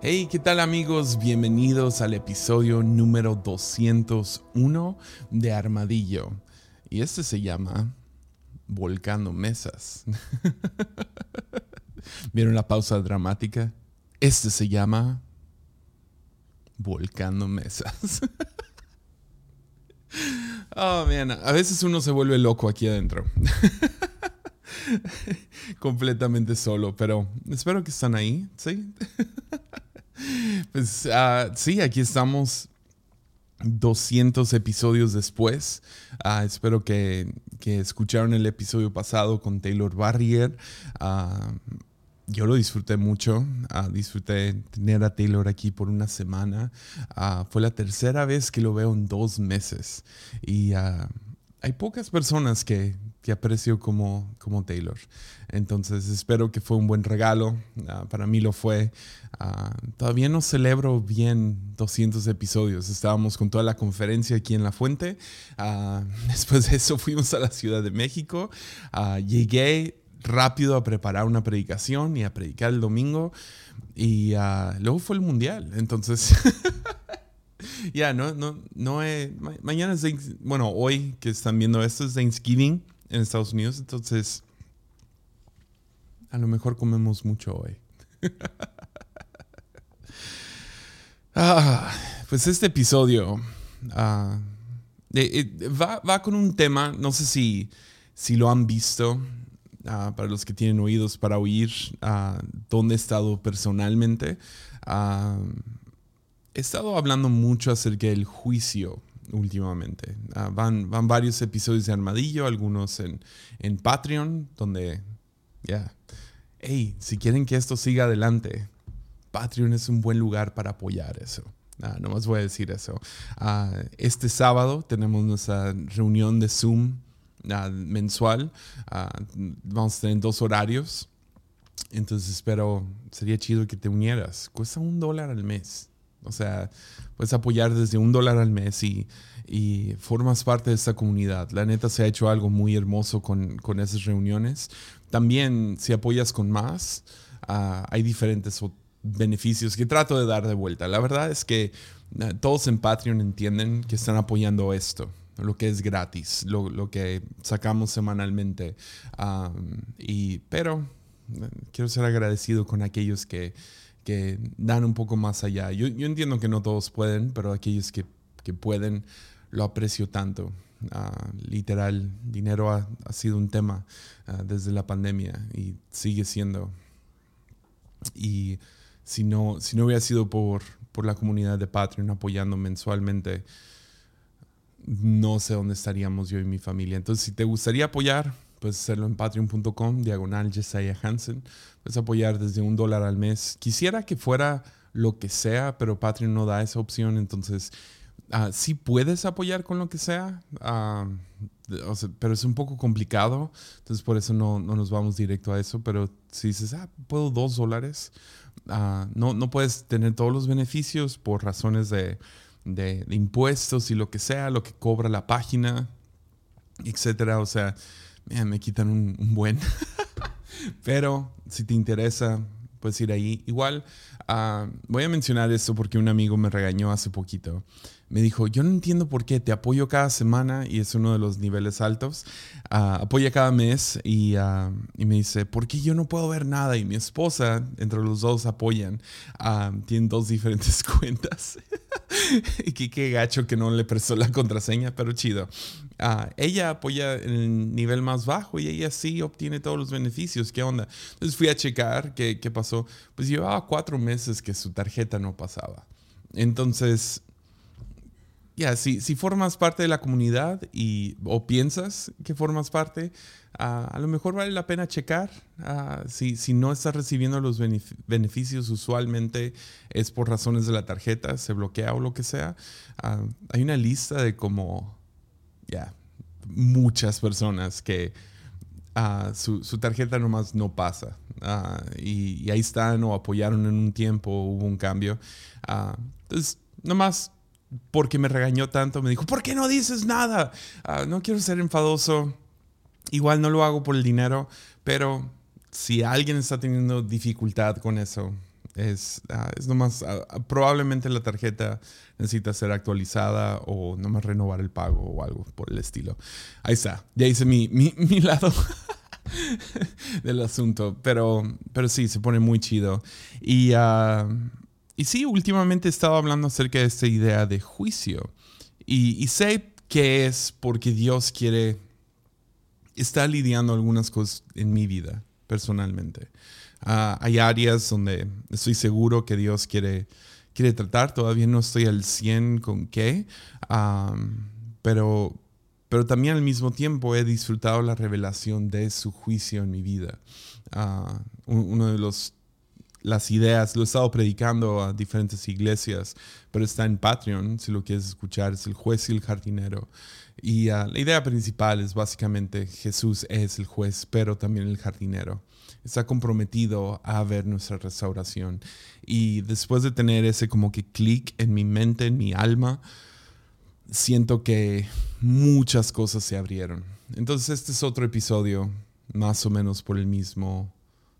Hey, ¿qué tal amigos? Bienvenidos al episodio número 201 de Armadillo. Y este se llama Volcando Mesas. ¿Vieron la pausa dramática? Este se llama Volcando Mesas. oh, man, a veces uno se vuelve loco aquí adentro. Completamente solo, pero espero que están ahí, ¿sí? Pues uh, sí, aquí estamos 200 episodios después. Uh, espero que, que, escucharon el episodio pasado con Taylor Barrier. Uh, yo lo disfruté mucho. disfruté tener a Taylor aquí por una semana. fue la tercera vez que lo veo en dos meses. Y hay pocas personas que, que aprecio como, como Taylor. Entonces espero que fue un buen regalo. Ah, para mí lo fue. Uh, todavía no celebro bien 200 episodios. Estábamos con toda la conferencia aquí en La Fuente. Uh, después de eso fuimos a la Ciudad de México. llegué rápido a preparar una predicación y a predicar el domingo. Y luego fue el Mundial. Entonces... Ya, no, no, no, mañana es, bueno, hoy que están viendo esto es Thanksgiving en Estados Unidos, entonces a lo mejor comemos mucho hoy. ah, pues este episodio ah, va, con un tema, no sé si, si lo han visto, ah, para los que tienen oídos para oír dónde he estado personalmente. he estado hablando mucho acerca del juicio últimamente. Ah, van, van varios episodios de Armadillo, algunos en, en Patreon, donde, ya, hey, si quieren que esto siga adelante, Patreon es un buen lugar para apoyar eso. Ah, no más voy a decir eso. Ah, este sábado tenemos nuestra reunión de Zoom mensual. vamos a tener dos horarios. Entonces espero, sería chido que te unieras. Cuesta un dólar al mes. O sea, puedes apoyar desde un dólar al mes y, y, formas parte de esta comunidad. La neta se ha hecho algo muy hermoso con, con esas reuniones. También si apoyas con más, uh, hay diferentes beneficios que trato de dar de vuelta. La verdad es que uh, todos en Patreon entienden que están apoyando esto lo que es gratis, lo, lo que sacamos semanalmente. Um, y, pero uh, quiero ser agradecido con aquellos que, que dan un poco más allá. Yo, yo entiendo que no todos pueden, pero aquellos que, que pueden, lo aprecio tanto. Uh, literal, dinero ha, ha, sido un tema uh, desde la pandemia y sigue siendo. Y si no, si no hubiera sido por, por la comunidad de Patreon apoyando mensualmente, no sé dónde estaríamos yo y mi familia. Entonces, si te gustaría apoyar, puedes hacerlo en patreon.com, diagonal Jesiah Hansen. Puedes apoyar desde un dólar al mes. Quisiera que fuera lo que sea, pero Patreon no da esa opción. Entonces, uh, sí puedes apoyar con lo que sea, o sea, pero es un poco complicado. Entonces, por eso no, no, nos vamos directo a eso. Pero si dices, ah, puedo dos dólares, uh, no, no puedes tener todos los beneficios por razones de, de, de impuestos y lo que sea, lo que cobra la página, etcétera. O sea, me quitan un, buen. Pero si te interesa, puedes ir ahí. Igual, uh, voy a mencionar esto porque un amigo me regañó hace poquito. Me dijo, yo no entiendo por qué, te apoyo cada semana y es uno de los niveles altos. Uh, apoya cada mes y, uh, y, me dice, ¿por qué yo no puedo ver nada? Y mi esposa, entre los dos apoyan, tienen dos diferentes cuentas. y qué gacho que no le prestó la contraseña, pero chido. Ah, ella apoya el nivel más bajo y ella sí obtiene todos los beneficios. ¿Qué onda? Entonces fui a checar qué, qué pasó. Pues llevaba cuatro meses que su tarjeta no pasaba. Entonces, ya, si, si, formas parte de la comunidad y, o piensas que formas parte, ah, a lo mejor vale la pena checar. Uh, si, si, no estás recibiendo los beneficios, usualmente es por razones de la tarjeta, se bloquea o lo que sea. hay una lista de como ya, muchas personas que uh, su, su, tarjeta nomás no pasa. Uh, y, y, ahí están o apoyaron en un tiempo, hubo un cambio. Uh, entonces, nomás porque me regañó tanto, me dijo, ¿por qué no dices nada? no quiero ser enfadoso. Igual no lo hago por el dinero, pero si alguien está teniendo dificultad con eso, Es, ah, es nomás, ah, probablemente la tarjeta necesita ser actualizada o nomás renovar el pago o algo por el estilo. Ahí está, ya hice mi, mi, mi lado del asunto, pero, pero sí, se pone muy chido. Y, y sí, últimamente he estado hablando acerca de esta idea de juicio. Y, sé que es porque Dios quiere, está lidiando algunas cosas en mi vida personalmente. Ah, hay áreas donde estoy seguro que Dios quiere, quiere tratar. Todavía no estoy al 100 con qué, pero, pero también al mismo tiempo he disfrutado la revelación de su juicio en mi vida. Uh, uno de los las ideas, lo he estado predicando a diferentes iglesias, pero está en Patreon, si lo quieres escuchar, es el juez y el jardinero. Y ah, la idea principal es básicamente Jesús es el juez, pero también el jardinero está comprometido a ver nuestra restauración. Y después de tener ese como que clic en mi mente, en mi alma, siento que muchas cosas se abrieron. Entonces este es otro episodio más o menos por el mismo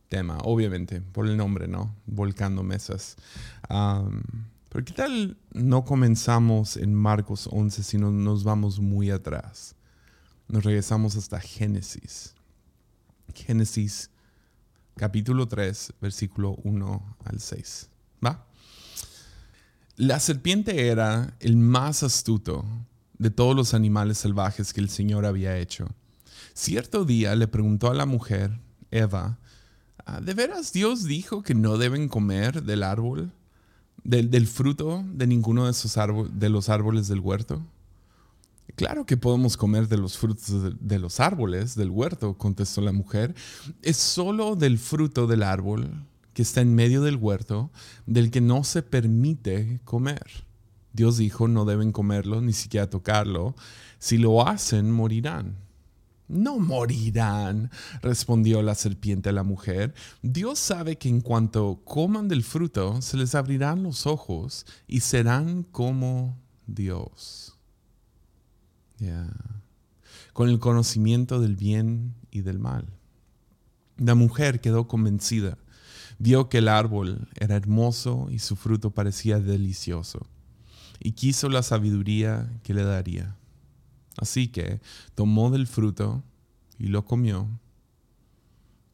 tema, obviamente, por el nombre, ¿no? Volcando mesas. pero ¿qué tal no comenzamos en Marcos 11, sino nos vamos muy atrás? Nos regresamos hasta Génesis. Génesis capítulo 3, versículo 1 al 6. ¿Va? La serpiente era el más astuto de todos los animales salvajes que el Señor había hecho. Cierto día le preguntó a la mujer, Eva, ¿de veras Dios dijo que no deben comer del árbol, del, fruto de ninguno de, esos los árboles del huerto? Claro que podemos comer de los frutos de, los árboles del huerto, contestó la mujer. Es solo del fruto del árbol que está en medio del huerto del que no se permite comer. Dios dijo, no deben comerlo, ni siquiera tocarlo. Si lo hacen, morirán. No morirán, respondió la serpiente a la mujer. Dios sabe que en cuanto coman del fruto, se les abrirán los ojos y serán como Dios. Con el conocimiento del bien y del mal. La mujer quedó convencida. Vio que el árbol era hermoso y su fruto parecía delicioso. Y quiso la sabiduría que le daría. Así que tomó del fruto y lo comió.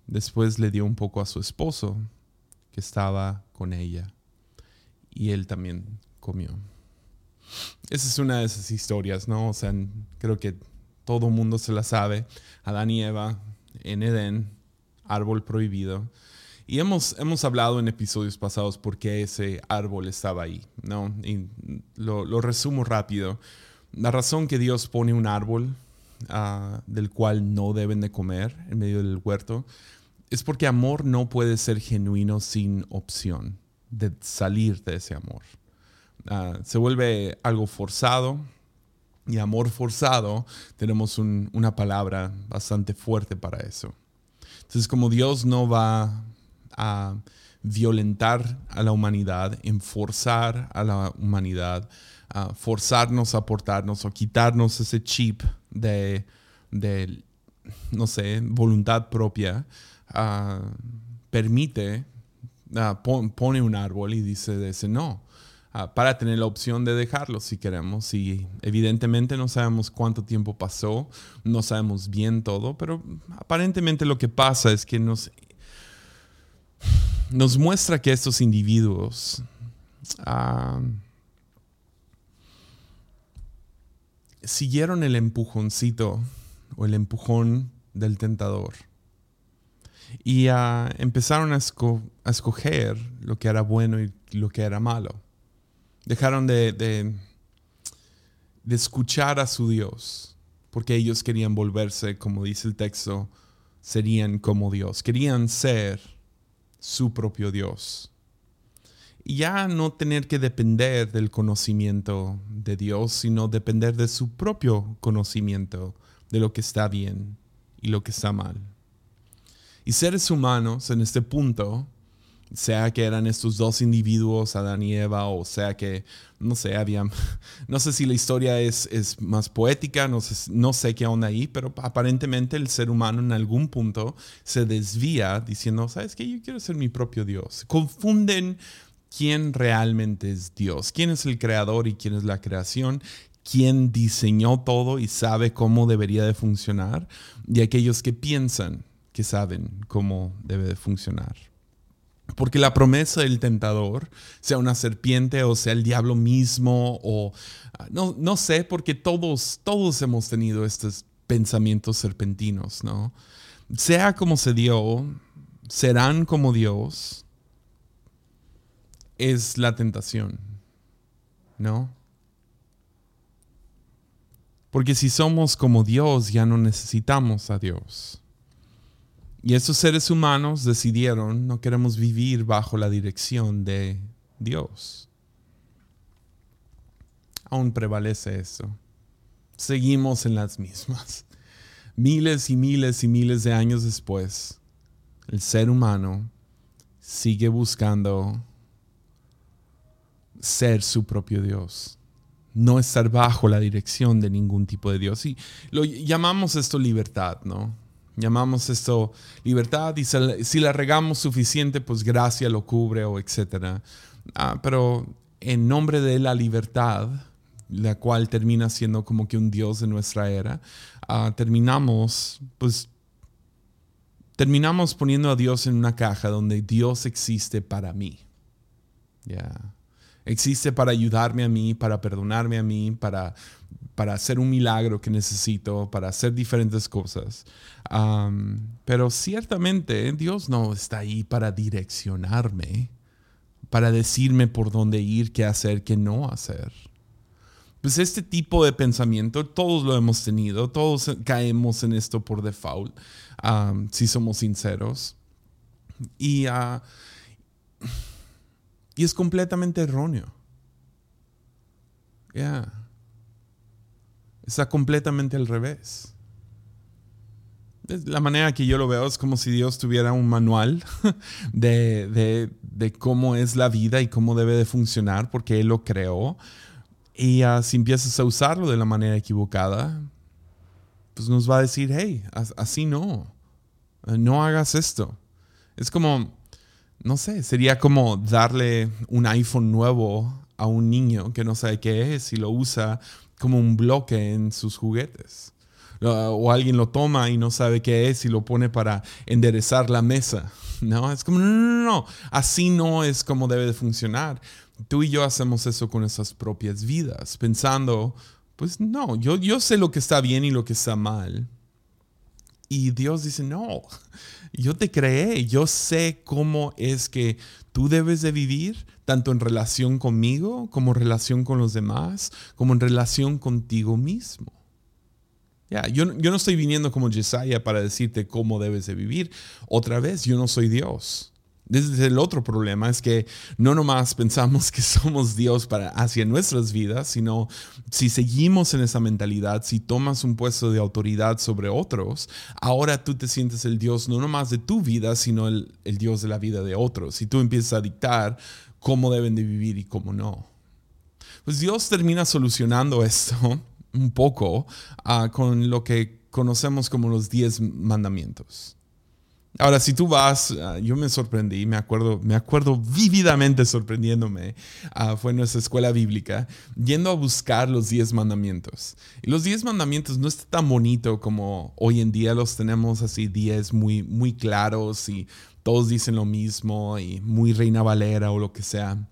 Después le dio un poco a su esposo, que estaba con ella. Y él también comió. Esa es una de esas historias, ¿no? O sea, creo que todo mundo se la sabe. Adán y Eva en Edén, árbol prohibido. Y hemos, hemos hablado en episodios pasados por qué ese árbol estaba ahí, ¿no? Y lo, lo resumo rápido. La razón que Dios pone un árbol uh, del cual no deben de comer en medio del huerto es porque amor no puede ser genuino sin opción de salir de ese amor. Ah, se vuelve algo forzado. Y amor forzado, tenemos una palabra bastante fuerte para eso. Entonces, como Dios no va a violentar a la humanidad, enforzar a la humanidad, forzarnos a portarnos o quitarnos ese chip de, no sé, voluntad propia, ah, permite, ah, pone un árbol y dice ese no. Ah, para tener la opción de dejarlo si queremos. Y evidentemente no sabemos cuánto tiempo pasó, no sabemos bien todo, pero aparentemente lo que pasa es que nos, nos muestra que estos individuos siguieron el empujoncito o el empujón del tentador. Y ah, empezaron a, escoger lo que era bueno y lo que era malo. Dejaron de, de, escuchar a su Dios, porque ellos querían volverse, como dice el texto, serían como Dios. Querían ser su propio Dios. Ya no tener que depender del conocimiento de Dios, sino depender de su propio conocimiento de lo que está bien y lo que está mal. Y seres humanos en este punto sea que eran estos dos individuos, Adán y Eva, o sea que, no sé, había, no sé si la historia es, es más poética, no sé, no sé qué onda ahí, pero aparentemente el ser humano en algún punto se desvía diciendo, ¿sabes qué? Yo quiero ser mi propio Dios. Confunden quién realmente es Dios, quién es el creador y quién es la creación, quién diseñó todo y sabe cómo debería de funcionar, y aquellos que piensan que saben cómo debe de funcionar. Porque la promesa del tentador, sea una serpiente o sea el diablo mismo, o ah, no, no sé, porque todos, todos hemos tenido estos pensamientos serpentinos, ¿no? Sea como se dio, serán como Dios, es la tentación, ¿no? Porque si somos como Dios, ya no necesitamos a Dios. Y esos seres humanos decidieron, no queremos vivir bajo la dirección de Dios. Aún prevalece eso. Seguimos en las mismas. Miles y miles y miles de años después, el ser humano sigue buscando ser su propio Dios, no estar bajo la dirección de ningún tipo de Dios. Y lo llamamos esto libertad, ¿no? Llamamos esto libertad y si la regamos suficiente, pues gracia lo cubre o etcétera. Ah, pero en nombre de la libertad, la cual termina siendo como que un Dios de nuestra era, ah, terminamos, pues, terminamos poniendo a Dios en una caja donde Dios existe para mí. Ya. Existe para ayudarme a mí, para perdonarme a mí, para para hacer un milagro que necesito, para hacer diferentes cosas. pero ciertamente Dios no está ahí para direccionarme, para decirme por dónde ir, qué hacer, qué no hacer. Pues este tipo de pensamiento todos lo hemos tenido, todos caemos en esto por default, si somos sinceros. Y, ah, y es completamente erróneo. Yeah. Está completamente al revés. La manera que yo lo veo es como si Dios tuviera un manual de, cómo es la vida y cómo debe de funcionar, porque Él lo creó. Y si empiezas a usarlo de la manera equivocada, pues nos va a decir, hey, así no, no hagas esto. Es como, no sé, sería como darle un iPhone nuevo a un niño que no sabe qué es y lo usa como un bloque en sus juguetes. O alguien lo toma y no sabe qué es y lo pone para enderezar la mesa. No, es como, no, no, no, así no es como debe de funcionar. Tú y yo hacemos eso con nuestras propias vidas, pensando, pues no, yo, yo sé lo que está bien y lo que está mal. Y Dios dice, no, yo te creé, yo sé cómo es que tú debes de vivir, tanto en relación conmigo, como en relación con los demás, como en relación contigo mismo. Ya, yo, yo no estoy viniendo como Jesaja para decirte cómo debes de vivir. Otra vez, yo no soy Dios. Desde el otro problema es que no nomás pensamos que somos Dios para hacia nuestras vidas, sino si seguimos en esa mentalidad, si tomas un puesto de autoridad sobre otros, ahora tú te sientes el Dios no nomás de tu vida, sino el, Dios de la vida de otros. Y tú empiezas a dictar cómo deben de vivir y cómo no. Pues Dios termina solucionando esto un poco ah, con lo que conocemos como los diez mandamientos. Ahora, si tú vas, ah, yo me sorprendí, me acuerdo, me acuerdo vívidamente sorprendiéndome, uh, fue en nuestra escuela bíblica, yendo a buscar los diez mandamientos. Y los diez mandamientos no está tan bonito como hoy en día los tenemos así, diez muy, muy claros y todos dicen lo mismo y muy reina valera o lo que sea.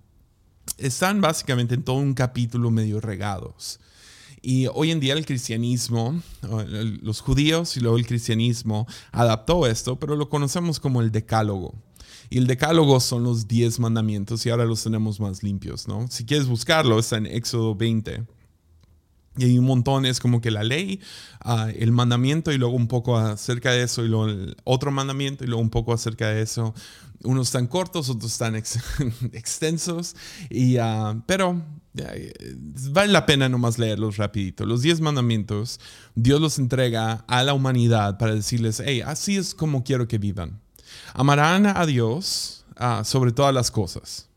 Están básicamente en todo un capítulo medio regados. Y hoy en día el cristianismo, los judíos y luego el cristianismo adaptó esto, pero lo conocemos como el decálogo. Y el decálogo son los diez mandamientos y ahora los tenemos más limpios, ¿no? Si quieres buscarlo, está en Éxodo 20. Y hay un montón, es como que la ley, ah, el mandamiento y luego un poco acerca de eso y luego el otro mandamiento y luego un poco acerca de eso. Unos están cortos, otros están extensos, y, uh, pero vale la pena nomás leerlos rapidito. Los diez mandamientos, Dios los entrega a la humanidad para decirles, hey, así es como quiero que vivan. Amarán a Dios ah, sobre todas las cosas.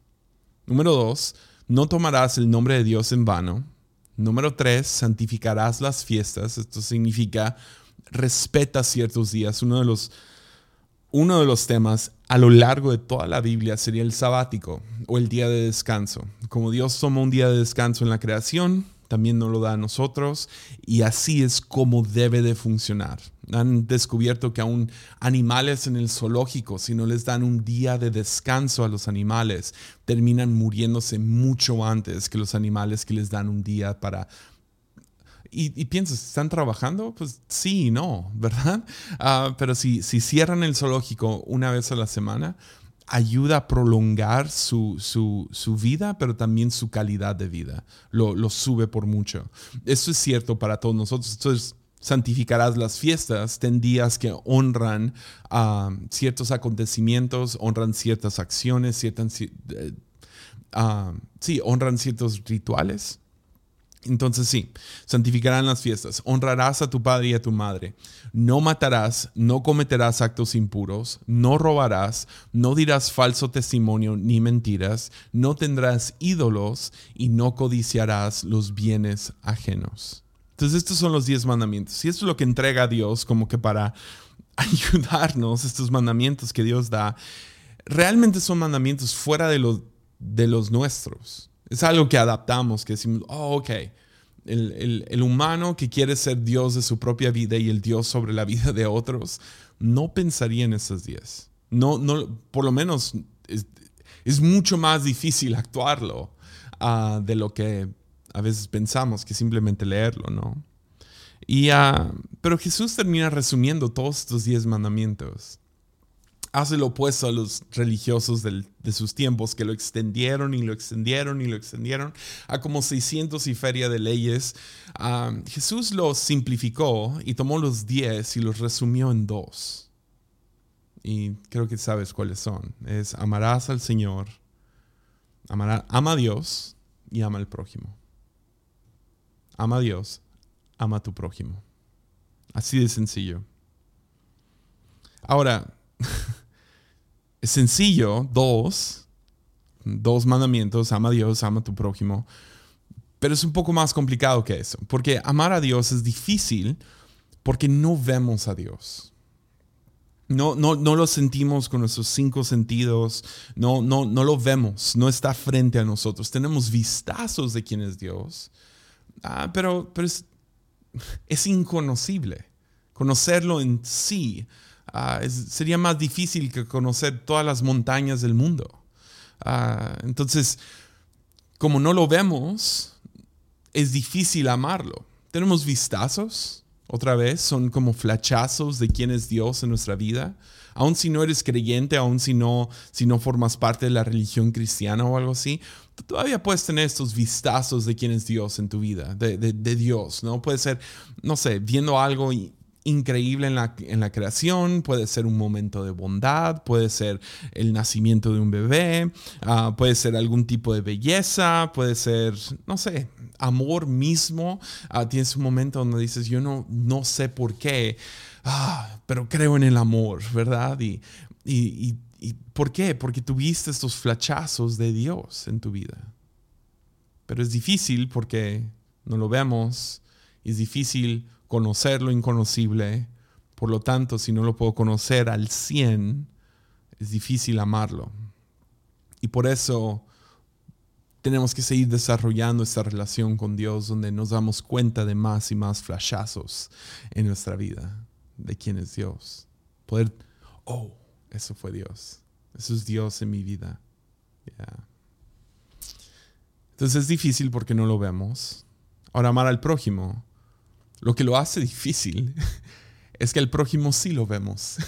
Número dos, no tomarás el nombre de Dios en vano. Número tres, santificarás las fiestas. Esto significa respeta ciertos días. Uno de los, uno de los temas a lo largo de toda la Biblia sería el sabático o el día de descanso. Como Dios toma un día de descanso en la creación, también nos lo da a nosotros y así es como debe de funcionar. Han descubierto que aún animales en el zoológico, si no les dan un día de descanso a los animales, terminan muriéndose mucho antes que los animales que les dan un día para... Y, piensas, ¿están trabajando? Pues sí y no, ¿verdad? Ah, pero si, si cierran el zoológico una vez a la semana, ayuda a prolongar su, vida, pero también su calidad de vida. Lo, sube por mucho. Eso es cierto para todos nosotros. Entonces, santificarás las fiestas, ten días que honran a ciertos acontecimientos, honran ciertas acciones, ciertas, eh, ah, sí, honran ciertos rituales. Entonces sí, santificarán las fiestas, honrarás a tu padre y a tu madre, no matarás, no cometerás actos impuros, no robarás, no dirás falso testimonio ni mentiras, no tendrás ídolos y no codiciarás los bienes ajenos. Entonces estos son los diez mandamientos y esto es lo que entrega Dios como que para ayudarnos, estos mandamientos que Dios da, realmente son mandamientos fuera de, de los nuestros. Es algo que adaptamos, que decimos, oh, ok, el, humano que quiere ser Dios de su propia vida y el Dios sobre la vida de otros, no pensaría en esos días. No, no, por lo menos es, mucho más difícil actuarlo ah, de lo que a veces pensamos que simplemente leerlo, ¿no? Y, uh, pero Jesús termina resumiendo todos estos diez mandamientos hace lo opuesto a los religiosos de sus tiempos, que lo extendieron y lo extendieron y lo extendieron a como 600 y feria de leyes. Ah, Jesús los simplificó y tomó los 10 y los resumió en dos. Y creo que sabes cuáles son. Es amarás al Señor, ama a Dios y ama al prójimo. Ama a Dios, ama a tu prójimo. Así de sencillo. Ahora, Sencillo, dos, dos mandamientos, ama a Dios, ama a tu prójimo, pero es un poco más complicado que eso, porque amar a Dios es difícil porque no vemos a Dios. No, no, no lo sentimos con nuestros cinco sentidos, no, no, no lo vemos, no está frente a nosotros. Tenemos vistazos de quién es Dios, ah, pero, pero es, es inconocible. Conocerlo en sí Ah, sería más difícil que conocer todas las montañas del mundo. Ah, entonces, como no lo vemos, es difícil amarlo. Tenemos vistazos, otra vez, son como flachazos de quién es Dios en nuestra vida. Aun si no eres creyente, aun si no, si no formas parte de la religión cristiana o algo así, todavía puedes tener estos vistazos de quién es Dios en tu vida, de, de Dios, ¿no? Puede ser, no sé, viendo algo y increíble en la, en la, creación, puede ser un momento de bondad, puede ser el nacimiento de un bebé, ah, puede ser algún tipo de belleza, puede ser, no sé, amor mismo. Uh, tienes un momento donde dices, yo no, no sé por qué, ah, pero creo en el amor, ¿verdad? Y, y, y, ¿por qué? Porque tuviste estos flachazos de Dios en tu vida. Pero es difícil porque no lo vemos, es difícil conocer lo inconocible. Por lo tanto, si no lo puedo conocer al 100, es difícil amarlo. Y por eso tenemos que seguir desarrollando esta relación con Dios donde nos damos cuenta de más y más flashazos en nuestra vida de quién es Dios. Poder, oh, eso fue Dios. Eso es Dios en mi vida. Entonces es difícil porque no lo vemos. Ahora, amar al prójimo lo que lo hace difícil es que el prójimo sí lo vemos.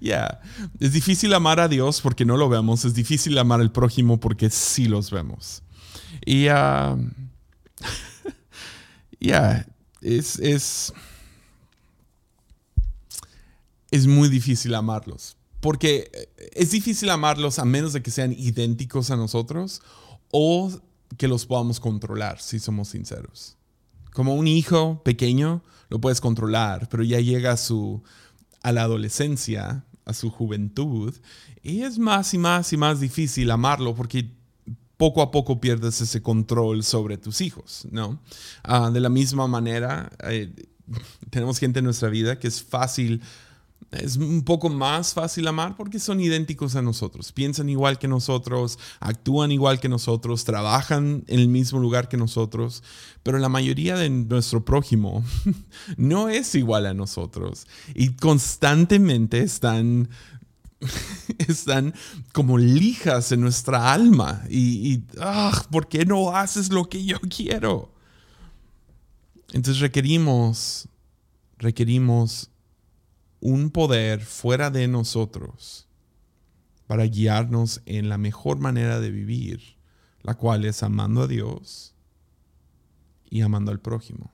Ya, es difícil amar a Dios porque no lo vemos, es difícil amar al prójimo porque sí los vemos. Y ya, es, es, es muy difícil amarlos. Porque es difícil amarlos a menos de que sean idénticos a nosotros o que los podamos controlar, si somos sinceros. Como un hijo pequeño lo puedes controlar, pero ya llega a, su, a la adolescencia a su juventud, y es más y más y más difícil amarlo porque poco a poco pierdes ese control sobre tus hijos, ¿no? Ah, de la misma manera, eh, tenemos gente en nuestra vida que es fácil es un poco más fácil amar porque son idénticos a nosotros, piensan igual que nosotros, actúan igual que nosotros, trabajan en el mismo lugar que nosotros, pero la mayoría de nuestro prójimo no es igual a nosotros. Y constantemente están están como lijas en nuestra alma y, ah, ¿por qué no haces lo que yo quiero? Entonces requerimos, requerimos un poder fuera de nosotros para guiarnos en la mejor manera de vivir, la cual es amando a Dios y amando al prójimo.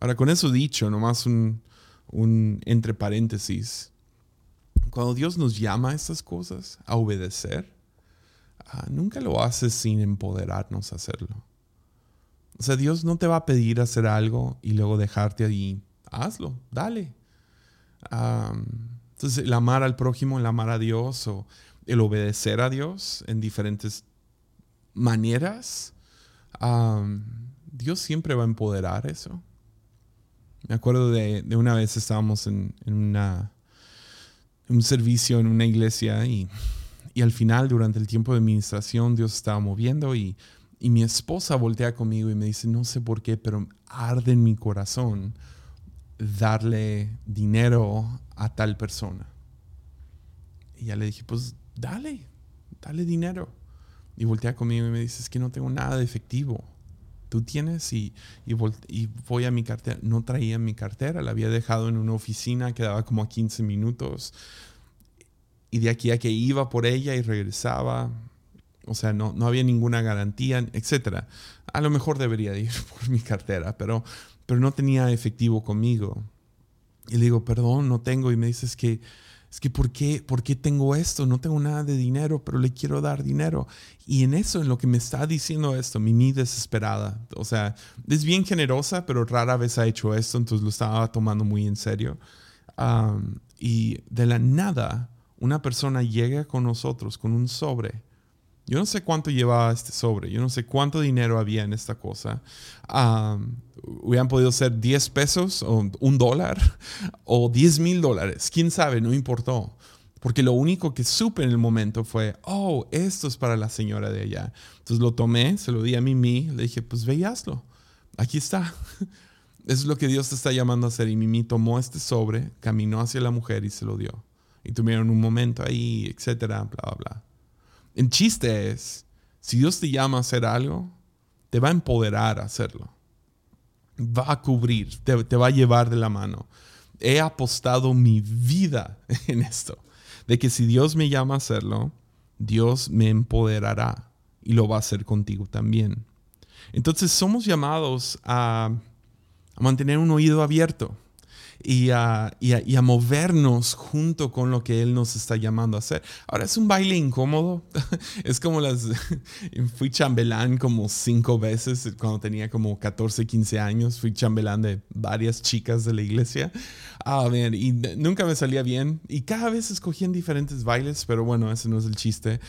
Ahora, con eso dicho, nomás un, un entre paréntesis, cuando Dios nos llama a estas cosas, a obedecer, ah, nunca lo hace sin empoderarnos a hacerlo. O sea, Dios no te va a pedir hacer algo y luego dejarte ahí. Hazlo, dale entonces, el amar al prójimo, el amar a Dios o el obedecer a Dios en diferentes maneras, Dios siempre va a empoderar eso. Me acuerdo de, una vez estábamos en, una, un servicio en una iglesia y, al final, durante el tiempo de administración, Dios estaba moviendo y, y mi esposa voltea conmigo y me dice, no sé por qué, pero arde en mi corazón darle dinero a tal persona. Y ya le dije, pues dale, dale dinero. Y voltea conmigo y me dice, es que no tengo nada de efectivo. Tú tienes y, y, voy a mi cartera. No traía mi cartera, la había dejado en una oficina, quedaba como a 15 minutos. Y de aquí a que iba por ella y regresaba, o sea, no, no había ninguna garantía, etc. A lo mejor debería ir por mi cartera, pero pero no tenía efectivo conmigo. Y le digo, perdón, no tengo. Y me dice, es que, es que ¿por, qué, ¿por qué tengo esto? No tengo nada de dinero, pero le quiero dar dinero. Y en eso, en lo que me está diciendo esto, Mimi desesperada. O sea, es bien generosa, pero rara vez ha hecho esto, entonces lo estaba tomando muy en serio. y de la nada, una persona llega con nosotros con un sobre yo no sé cuánto llevaba este sobre, yo no sé cuánto dinero había en esta cosa. hubieran podido ser 10 pesos o un dólar o 10 mil dólares, quién sabe, no importó. Porque lo único que supe en el momento fue, oh, esto es para la señora de allá. Entonces lo tomé, se lo di a Mimi, le dije, pues ve y hazlo. Aquí está. Eso es lo que Dios te está llamando a hacer. Y Mimi tomó este sobre, caminó hacia la mujer y se lo dio. Y tuvieron un momento ahí, etcétera, bla, bla, bla. El chiste es, si Dios te llama a hacer algo, te va a empoderar a hacerlo. Va a cubrir, te, va a llevar de la mano. He apostado mi vida en esto, de que si Dios me llama a hacerlo, Dios me empoderará y lo va a hacer contigo también. Entonces somos llamados a mantener un oído abierto y a, movernos junto con lo que Él nos está llamando a hacer. Ahora es un baile incómodo. es como las... fui chambelán como cinco veces cuando tenía como 14, 15 años. Fui chambelán de varias chicas de la iglesia. Ah, y nunca me salía bien. Y cada vez escogían diferentes bailes, pero bueno, ese no es el chiste.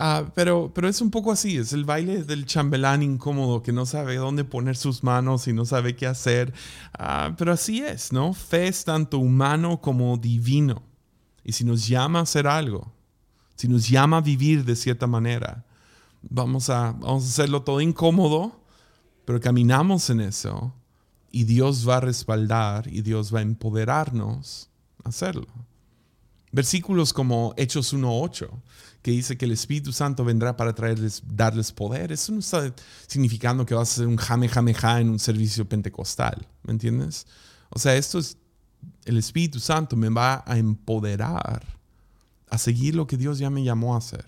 Ah, pero, pero es un poco así, es el baile del chambelán incómodo que no sabe dónde poner sus manos y no sabe qué hacer. Ah, pero así es, ¿no? Fe es tanto humano como divino. Y si nos llama a hacer algo, si nos llama a vivir de cierta manera, vamos a, vamos a hacerlo todo incómodo, pero caminamos en eso y Dios va a respaldar y Dios va a empoderarnos a hacerlo. Versículos como Hechos 1.8 que dice que el Espíritu Santo vendrá para traerles, darles poder, eso no está significando que vas a ser un jame, jame, ja en un servicio pentecostal, ¿me entiendes? O sea, esto es, el Espíritu Santo me va a empoderar a seguir lo que Dios ya me llamó a hacer.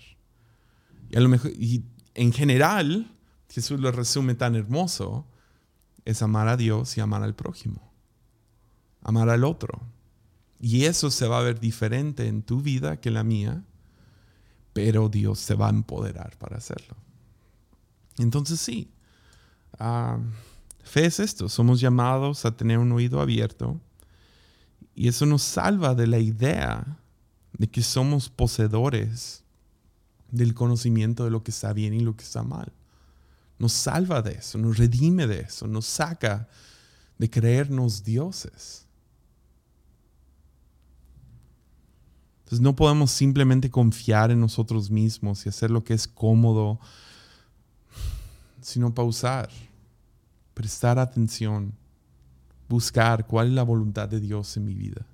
Y, a lo mejor, y en general, Jesús lo resume tan hermoso, es amar a Dios y amar al prójimo, amar al otro. Y eso se va a ver diferente en tu vida que la mía pero Dios se va a empoderar para hacerlo. Entonces sí, ah, fe es esto, somos llamados a tener un oído abierto Y eso nos salva de la idea de que somos poseedores del conocimiento de lo que está bien y lo que está mal. Nos salva de eso, nos redime de eso, nos saca de creernos dioses. Entonces no podemos simplemente confiar en nosotros mismos y hacer lo que es cómodo, sino pausar, prestar atención, buscar cuál es la voluntad de Dios en mi vida.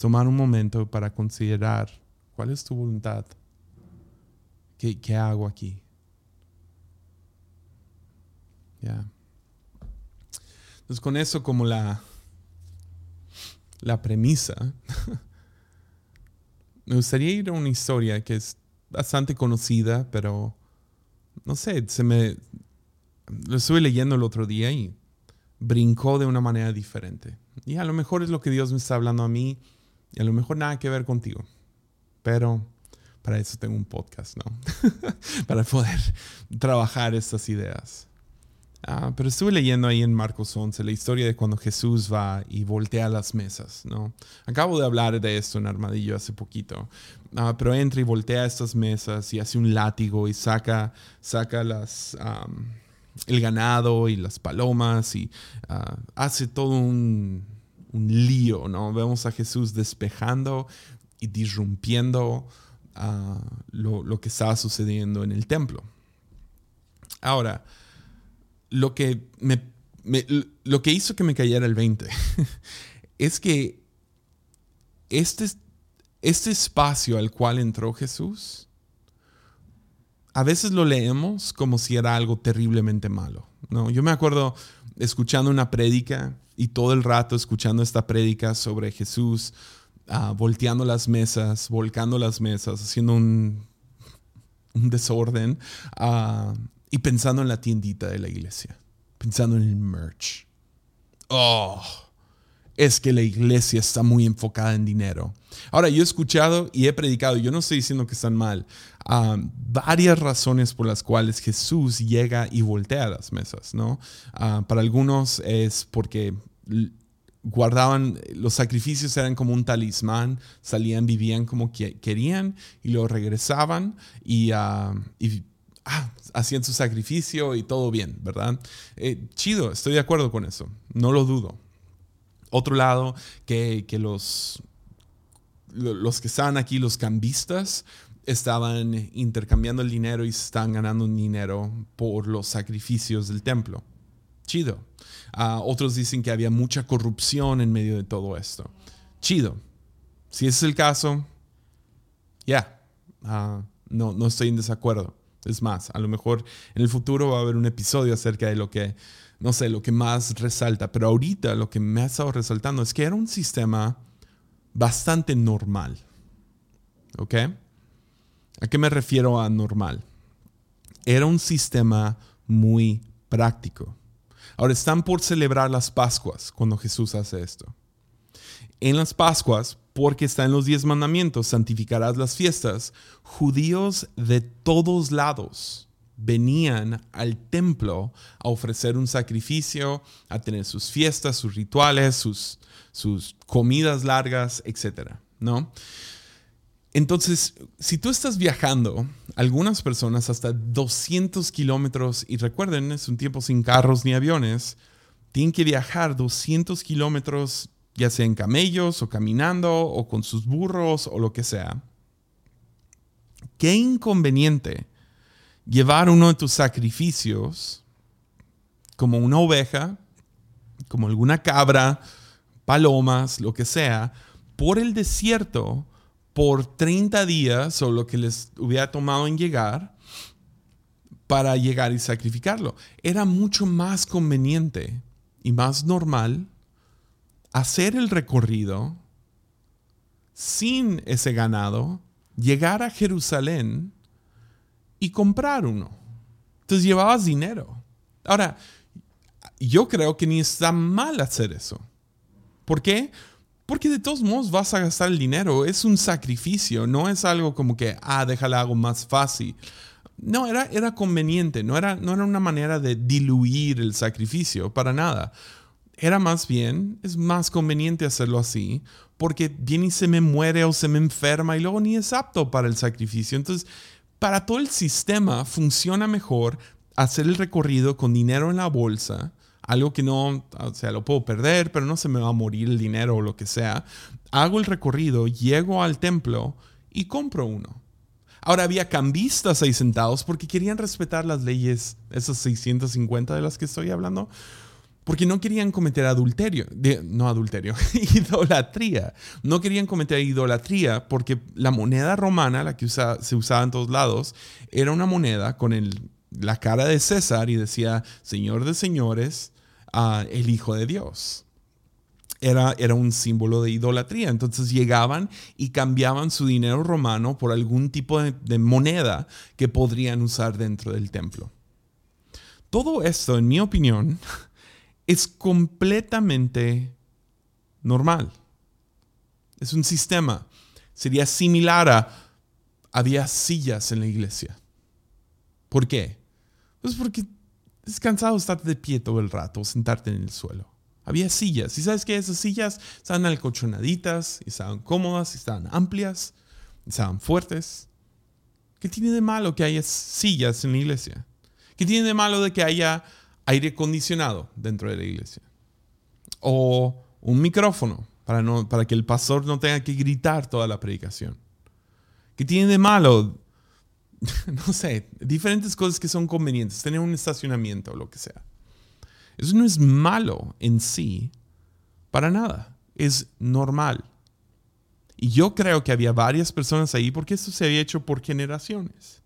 Tomar un momento para considerar cuál es tu voluntad. ¿Qué, qué hago aquí? Ya. Entonces con eso como la, la premisa, me gustaría ir a una historia que es bastante conocida, pero no sé, se me lo estuve leyendo el otro día y brincó de una manera diferente. Y a lo mejor es lo que Dios me está hablando a mí y a lo mejor nada que ver contigo. Pero para eso tengo un podcast, ¿no? para poder trabajar estas ideas. Ah, pero estuve leyendo ahí en Marcos 11 la historia de cuando Jesús va y voltea las mesas, ¿no? Acabo de hablar de esto en Armadillo hace poquito, ah, pero entra y voltea estas mesas y hace un látigo y saca, saca las, el ganado y las palomas y ah, hace todo un, lío, ¿no? Vemos a Jesús despejando y disrumpiendo lo, lo que estaba sucediendo en el templo. Ahora, lo que, me, lo que hizo que me cayera el 20 es que este, este espacio al cual entró Jesús, a veces lo leemos como si era algo terriblemente malo. ¿no? Yo me acuerdo escuchando una prédica y todo el rato escuchando esta prédica sobre Jesús ah, volteando las mesas, volcando las mesas, haciendo un, un desorden. Uh, y pensando en la tiendita de la iglesia, pensando en el merch. Oh, es que la iglesia está muy enfocada en dinero. Ahora, yo he escuchado y he predicado, yo no estoy diciendo que están mal, um, varias razones por las cuales Jesús llega y voltea las mesas, ¿no? Uh, para algunos es porque guardaban, los sacrificios eran como un talismán, salían, vivían como querían y luego regresaban y, y ah, hacían su sacrificio y todo bien, ¿verdad? Eh, chido, estoy de acuerdo con eso, no lo dudo. Otro lado, que, los, los que estaban aquí, los cambistas, estaban intercambiando el dinero y estaban ganando dinero por los sacrificios del templo. Chido. Ah, otros dicen que había mucha corrupción en medio de todo esto. Chido. Si es el caso, ya, ah, no, no estoy en desacuerdo. Es más, a lo mejor en el futuro va a haber un episodio acerca de lo que, no sé, lo que más resalta, pero ahorita lo que me ha estado resaltando es que era un sistema bastante normal. ¿Ok? ¿A qué me refiero a normal? Era un sistema muy práctico. Ahora están por celebrar las Pascuas cuando Jesús hace esto. En las Pascuas porque está en los diez mandamientos, santificarás las fiestas. Judíos de todos lados venían al templo a ofrecer un sacrificio, a tener sus fiestas, sus rituales, sus, sus comidas largas, etc. ¿no? Entonces, si tú estás viajando, algunas personas hasta 200 kilómetros, y recuerden, es un tiempo sin carros ni aviones, tienen que viajar 200 kilómetros ya sea en camellos o caminando o con sus burros o lo que sea. Qué inconveniente llevar uno de tus sacrificios como una oveja, como alguna cabra, palomas, lo que sea, por el desierto por 30 días o lo que les hubiera tomado en llegar para llegar y sacrificarlo. Era mucho más conveniente y más normal hacer el recorrido sin ese ganado, llegar a Jerusalén y comprar uno. Entonces llevabas dinero. Ahora, yo creo que ni está mal hacer eso. ¿Por qué? Porque de todos modos vas a gastar el dinero. Es un sacrificio, no es algo como que, ah, déjale algo más fácil. No, era, era conveniente, no era, no era una manera de diluir el sacrificio, para nada era más bien, es más conveniente hacerlo así, porque viene y se me muere o se me enferma y luego ni es apto para el sacrificio. Entonces, para todo el sistema funciona mejor hacer el recorrido con dinero en la bolsa, algo que no, o sea, lo puedo perder, pero no se me va a morir el dinero o lo que sea. Hago el recorrido, llego al templo y compro uno. Ahora había cambistas ahí sentados porque querían respetar las leyes, esas 650 de las que estoy hablando, porque no querían cometer adulterio, no adulterio, idolatría. No querían cometer idolatría porque la moneda romana, la que se usaba en todos lados, era una moneda con la cara de César y decía, Señor de señores, uh, el Hijo de Dios era, era un símbolo de idolatría. Entonces llegaban y cambiaban su dinero romano por algún tipo de, de moneda que podrían usar dentro del templo. Todo esto, en mi opinión, es completamente normal. Es un sistema. Sería similar a había sillas en la iglesia. ¿Por qué? Pues porque es cansado estar de pie todo el rato, sentarte en el suelo. Había sillas. ¿Y sabes qué? Esas sillas estaban alcochonaditas, y estaban cómodas, y estaban amplias, y estaban fuertes. ¿Qué tiene de malo que haya sillas en la iglesia? ¿Qué tiene de malo de que haya aire acondicionado dentro de la iglesia? O un micrófono para, no, para que el pastor no tenga que gritar toda la predicación. ¿Qué tiene de malo? no sé, diferentes cosas que son convenientes, tener un estacionamiento o lo que sea. Eso no es malo en sí, para nada. Es normal. Y yo creo que había varias personas ahí porque esto se había hecho por generaciones.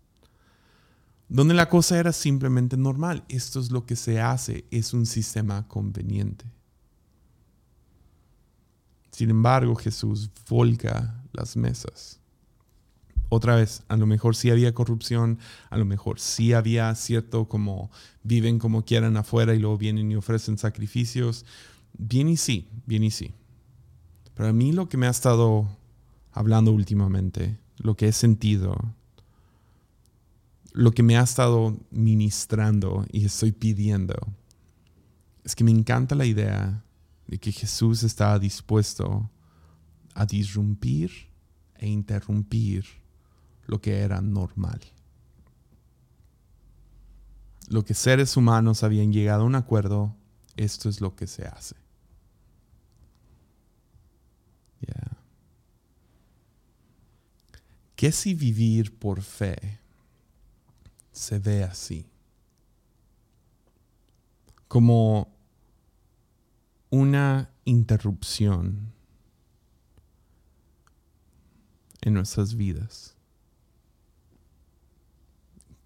Donde la cosa era simplemente normal. Esto es lo que se hace. Es un sistema conveniente. Sin embargo, Jesús volca las mesas otra vez, a lo mejor sí había corrupción, a lo mejor sí había cierto como viven como quieran afuera y luego vienen y ofrecen sacrificios. Bien y sí, bien y sí. Pero a mí lo que me ha estado hablando últimamente, lo que he sentido, lo que me ha estado ministrando y estoy pidiendo, es que me encanta la idea de que Jesús está dispuesto a disrumpir e interrumpir lo que era normal. Lo que seres humanos habían llegado a un acuerdo, esto es lo que se hace. ¿Qué si vivir por fe se ve así? Como una interrupción en nuestras vidas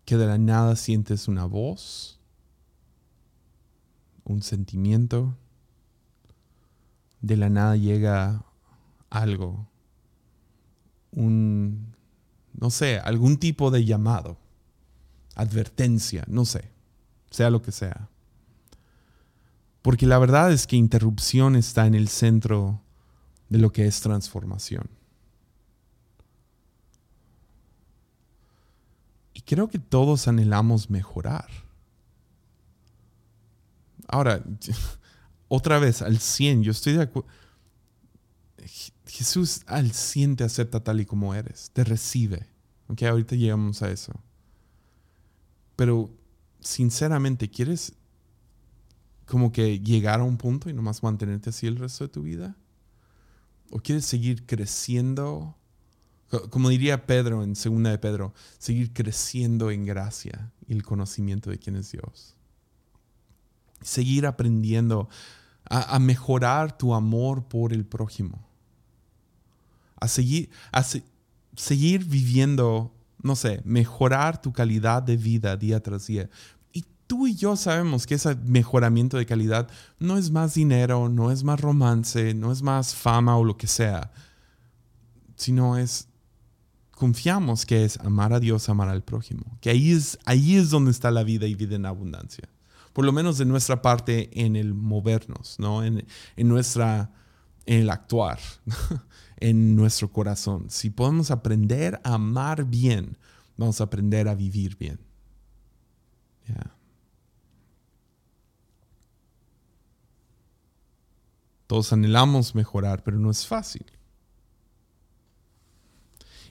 que de la nada sientes una voz, un sentimiento, de la nada llega algo, un, no sé, algún tipo de llamado, advertencia, no sé, sea lo que sea. Porque la verdad es que interrupción está en el centro de lo que es transformación. creo que todos anhelamos mejorar. Ahora, otra vez, al 100, yo estoy de acuerdo. Jesús al 100 te acepta tal y como eres, te recibe. Ok, ahorita llegamos a eso. Pero, sinceramente, ¿quieres como que llegar a un punto y nomás mantenerte así el resto de tu vida? ¿O quieres seguir creciendo como diría Pedro en segunda de Pedro, seguir creciendo en gracia y el conocimiento de quién es Dios. Seguir aprendiendo a, mejorar tu amor por el prójimo. A seguir, a seguir viviendo, no sé, mejorar tu calidad de vida día tras día. Y tú y yo sabemos que ese mejoramiento de calidad no es más dinero, no es más romance, no es más fama o lo que sea, sino es confiamos que es amar a Dios, amar al prójimo. Que ahí es, ahí es donde está la vida y vida en abundancia. Por lo menos de nuestra parte en el movernos, ¿no? En, en nuestra, en el actuar, en nuestro corazón. Si podemos aprender a amar bien, vamos a aprender a vivir bien. Todos anhelamos mejorar, pero no es fácil.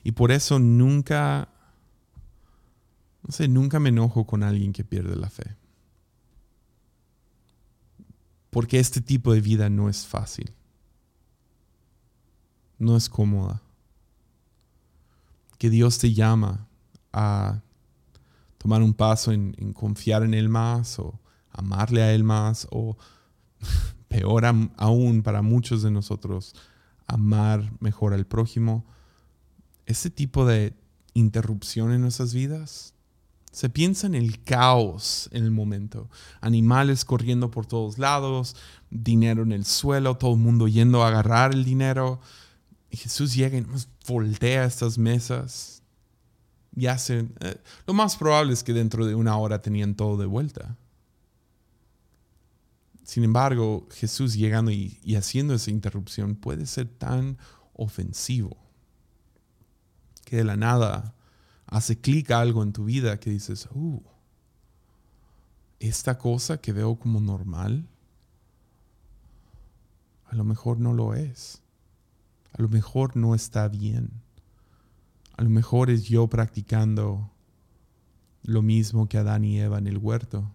Y por eso nunca, no sé, nunca me enojo con alguien que pierde la fe. Porque este tipo de vida no es fácil. No es cómoda. Que Dios te llama a tomar un paso en, confiar en Él más o amarle a Él más o peor aún para muchos de nosotros, amar mejor al prójimo. Ese tipo de interrupción en nuestras vidas, se piensa en el caos en el momento. Animales corriendo por todos lados, dinero en el suelo, todo el mundo yendo a agarrar el dinero. Y Jesús llega y nos voltea estas mesas. Y hacen. Eh, lo más probable es que dentro de una hora tenían todo de vuelta. Sin embargo, Jesús llegando y, haciendo esa interrupción puede ser tan ofensivo que de la nada hace clic algo en tu vida que dices, uh, esta cosa que veo como normal, a lo mejor no lo es. A lo mejor no está bien. A lo mejor es yo practicando lo mismo que Adán y Eva en el huerto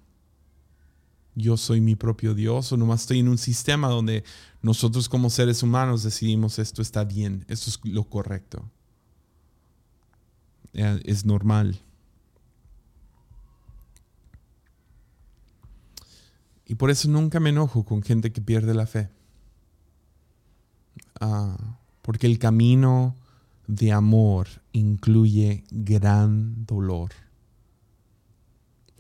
yo soy mi propio Dios o nomás estoy en un sistema donde nosotros como seres humanos decidimos esto está bien, esto es lo correcto. Es normal. Y por eso nunca me enojo con gente que pierde la fe. Ah, porque el camino de amor incluye gran dolor.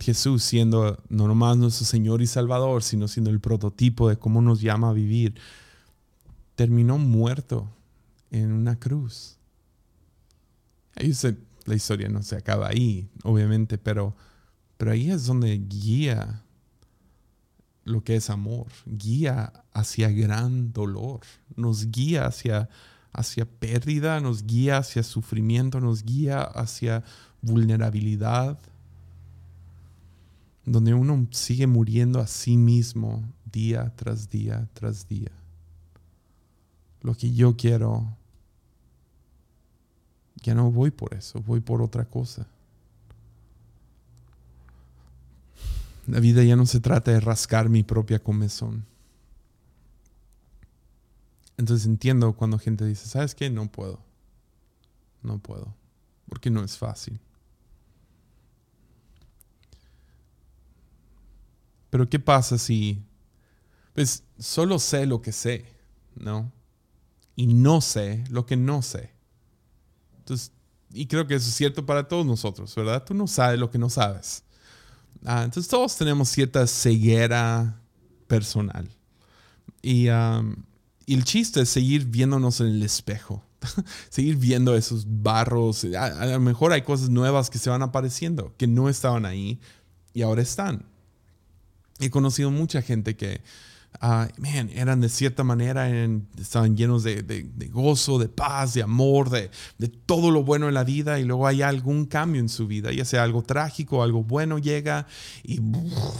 Jesús siendo no nomás nuestro Señor y Salvador, sino siendo el prototipo de cómo nos llama a vivir, terminó muerto en una cruz. Ahí la historia no se acaba ahí, obviamente, pero, pero ahí es donde guía lo que es amor, guía hacia gran dolor, nos guía hacia, hacia pérdida, nos guía hacia sufrimiento, nos guía hacia vulnerabilidad donde uno sigue muriendo a sí mismo día tras día tras día. Lo que yo quiero, ya no voy por eso, voy por otra cosa. La vida ya no se trata de rascar mi propia comezón. Entonces entiendo cuando gente dice, ¿sabes qué? No puedo. No puedo. Porque no es fácil. Pero ¿qué pasa si, pues solo sé lo que sé, ¿no? Y no sé lo que no sé. Entonces, y creo que eso es cierto para todos nosotros, ¿verdad? Tú no sabes lo que no sabes. Ah, entonces todos tenemos cierta ceguera personal. Y, y el chiste es seguir viéndonos en el espejo. seguir viendo esos barros. A, lo mejor hay cosas nuevas que se van apareciendo, que no estaban ahí y ahora están he conocido mucha gente que, man, eran de cierta manera, estaban llenos de, gozo, de paz, de amor, de, todo lo bueno en la vida y luego hay algún cambio en su vida, ya sea algo trágico, algo bueno llega y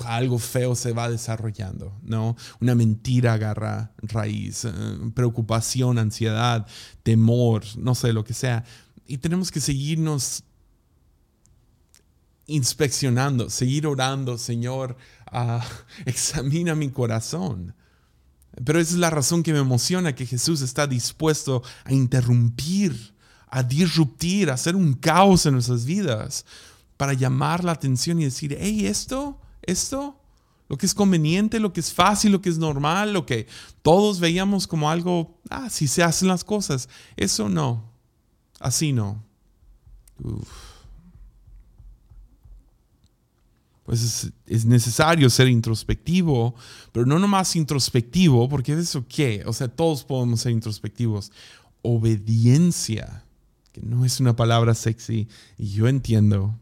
algo feo se va desarrollando, ¿no? Una mentira agarra raíz, eh, preocupación, ansiedad, temor, no sé, lo que sea. Y tenemos que seguirnos inspeccionando, seguir orando, Señor, examina mi corazón. Pero esa es la razón que me emociona, que Jesús está dispuesto a interrumpir, a disruptir, a hacer un caos en nuestras vidas, para llamar la atención y decir, hey, esto, esto, lo que es conveniente, lo que es fácil, lo que es normal, lo que todos veíamos como algo, ah, si se hacen las cosas, eso no, así no. Uf pues es, necesario ser introspectivo, pero no nomás introspectivo, porque eso qué, o sea, todos podemos ser introspectivos. Obediencia, que no es una palabra sexy, y yo entiendo.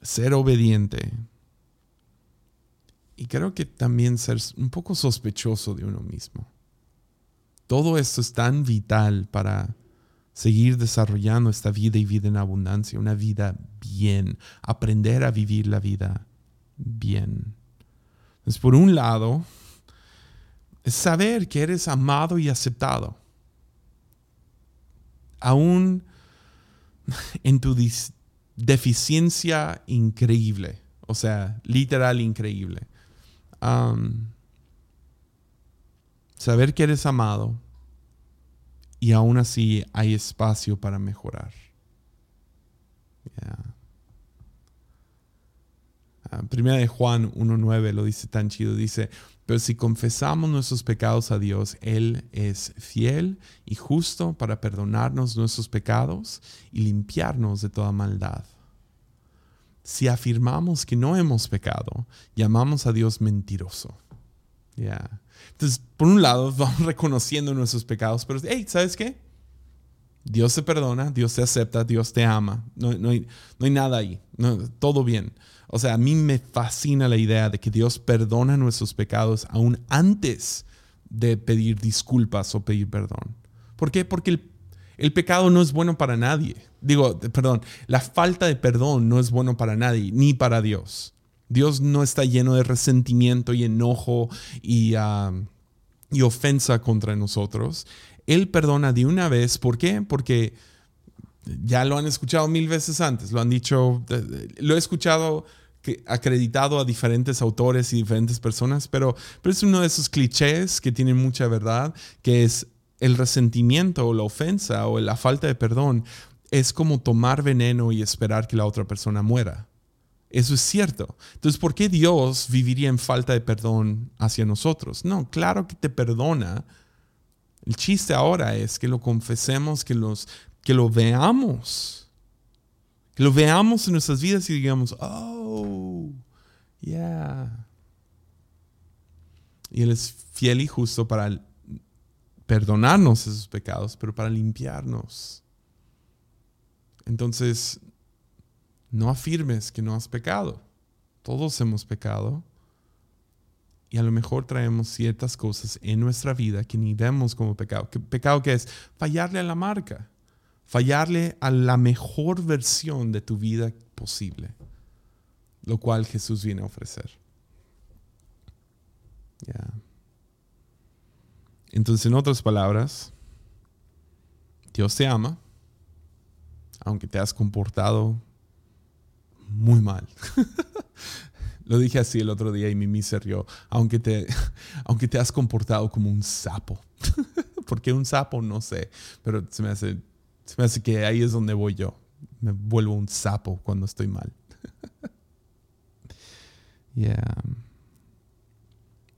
Ser obediente. Y creo que también ser un poco sospechoso de uno mismo. Todo esto es tan vital para seguir desarrollando esta vida y vida en abundancia, una vida bien, aprender a vivir la vida bien. Entonces, por un lado, Es saber que eres amado y aceptado. Aún en tu deficiencia increíble. O sea, literal increíble. saber que eres amado y aún así hay espacio para mejorar. Ah, primera de Juan 1.9 lo dice tan chido, dice, pero si confesamos nuestros pecados a Dios, Él es fiel y justo para perdonarnos nuestros pecados y limpiarnos de toda maldad. Si afirmamos que no hemos pecado, llamamos a Dios mentiroso. Ya. Entonces, por un lado, vamos reconociendo nuestros pecados, pero, hey, ¿sabes qué? Dios te perdona, Dios te acepta, Dios te ama. No, no, hay, no hay, nada ahí. todo bien. O sea, a mí me fascina la idea de que Dios perdona nuestros pecados aún antes de pedir disculpas o pedir perdón. ¿Por qué? Porque el, pecado no es bueno para nadie. Digo, perdón, la falta de perdón no es bueno para nadie, ni para Dios. Dios no está lleno de resentimiento y enojo y, ofensa contra nosotros. Él perdona de una vez. ¿Por qué? Porque ya lo han escuchado mil veces antes, lo han dicho, lo he escuchado acreditado a diferentes autores y diferentes personas, pero, pero es uno de esos clichés que tienen mucha verdad, que es el resentimiento o la ofensa o la falta de perdón es como tomar veneno y esperar que la otra persona muera. Eso es cierto. Entonces, ¿por qué Dios viviría en falta de perdón hacia nosotros? No, claro que te perdona. El chiste ahora es que lo confesemos, que, los, que lo veamos. Que lo veamos en nuestras vidas y digamos, oh, yeah. Y Él es fiel y justo para perdonarnos esos pecados, pero para limpiarnos. Entonces, no afirmes que no has pecado. Todos hemos pecado. Y a lo mejor traemos ciertas cosas en nuestra vida que ni vemos como pecado. ¿Pecado que es? Fallarle a la marca. Fallarle a la mejor versión de tu vida posible lo cual Jesús viene a ofrecer. Entonces, en otras palabras, Dios te ama, aunque te has comportado muy mal. Lo dije así el otro día y Mimi se rió, aunque te, aunque te has comportado como un sapo. ¿Por qué un sapo? No sé, pero se me, hace, se me hace que ahí es donde voy yo. Me vuelvo un sapo cuando estoy mal.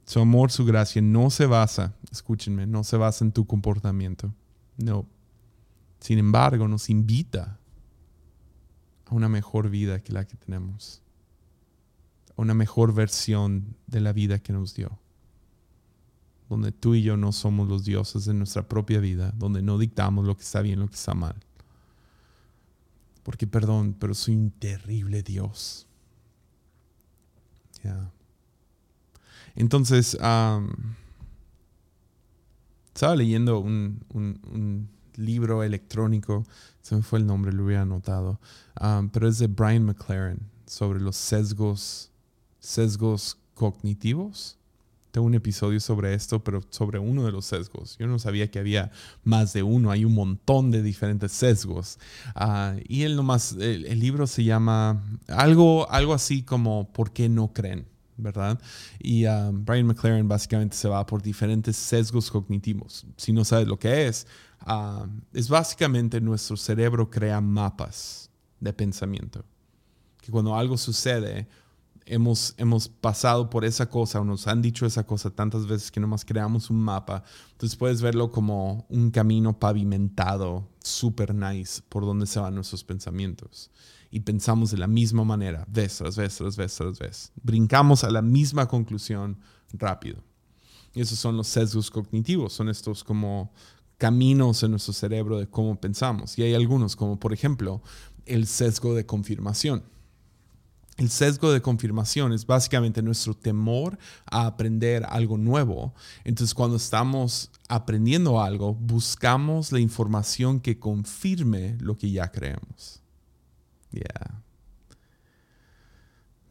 Su amor, su gracia no se basa, escúchenme, no se basa en tu comportamiento. No. Sin embargo, nos invita una mejor vida que la que tenemos. Una mejor versión de la vida que nos dio. Donde tú y yo no somos los dioses de nuestra propia vida, donde no dictamos lo que está bien, lo que está mal. Porque, perdón, pero soy un terrible Dios entonces, estaba leyendo un, libro electrónico, se me fue el nombre, lo hubiera anotado, pero es de Brian McLaren sobre los sesgos, sesgos cognitivos. Tengo un episodio sobre esto, pero sobre uno de los sesgos. Yo no sabía que había más de uno, hay un montón de diferentes sesgos. Ah, y él nomás, el, el, libro se llama algo, algo así como ¿Por qué no creen? ¿verdad? Y um, Brian McLaren básicamente se va por diferentes sesgos cognitivos. Si no sabes lo que es, um, es básicamente nuestro cerebro crea mapas de pensamiento. Que cuando algo sucede, hemos, hemos pasado por esa cosa o nos han dicho esa cosa tantas veces que nomás creamos un mapa. Entonces puedes verlo como un camino pavimentado, super nice, por donde se van nuestros pensamientos y pensamos de la misma manera, vez tras vez, tras vez, tras vez. Brincamos a la misma conclusión rápido. Y esos son los sesgos cognitivos, son estos como caminos en nuestro cerebro de cómo pensamos. Y hay algunos, como por ejemplo el sesgo de confirmación. El sesgo de confirmación es básicamente nuestro temor a aprender algo nuevo. Entonces, cuando estamos aprendiendo algo, buscamos la información que confirme lo que ya creemos.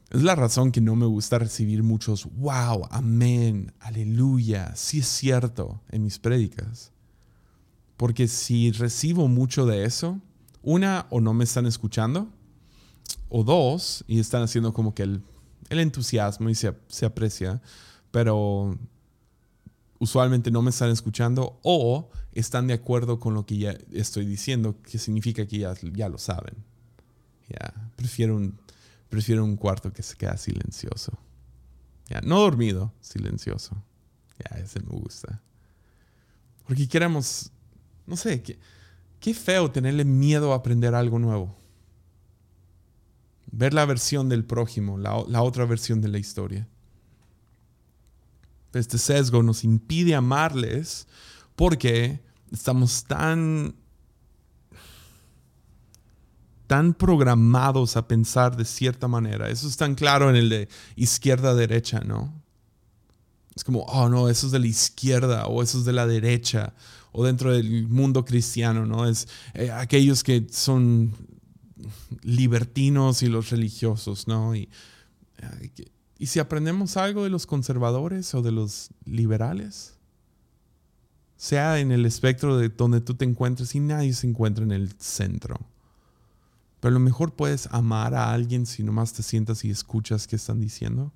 Es la razón que no me gusta recibir muchos wow, amén, aleluya, sí es cierto en mis prédicas. Porque si recibo mucho de eso, una, o no me están escuchando, o dos, y están haciendo como que el, entusiasmo y se, se aprecia, pero usualmente no me están escuchando o están de acuerdo con lo que ya estoy diciendo, que significa que ya, ya lo saben. Ya, prefiero un Prefiero un cuarto que se queda silencioso. Ya, no dormido, silencioso. Ya, ese me gusta. Porque queremos, no sé, qué, qué feo tenerle miedo a aprender algo nuevo. Ver la versión del prójimo, la, la otra versión de la historia. Este sesgo nos impide amarles porque estamos tan tan programados a pensar de cierta manera. Eso es tan claro en el de izquierda-derecha, ¿no? Es como, oh no, eso es de la izquierda o eso es de la derecha o dentro del mundo cristiano, ¿no? Es eh, aquellos que son libertinos y los religiosos, ¿no? Y, y si aprendemos algo de los conservadores o de los liberales, sea en el espectro de donde tú te encuentres y nadie se encuentra en el centro. Pero a lo mejor puedes amar a alguien si nomás te sientas y escuchas qué están diciendo,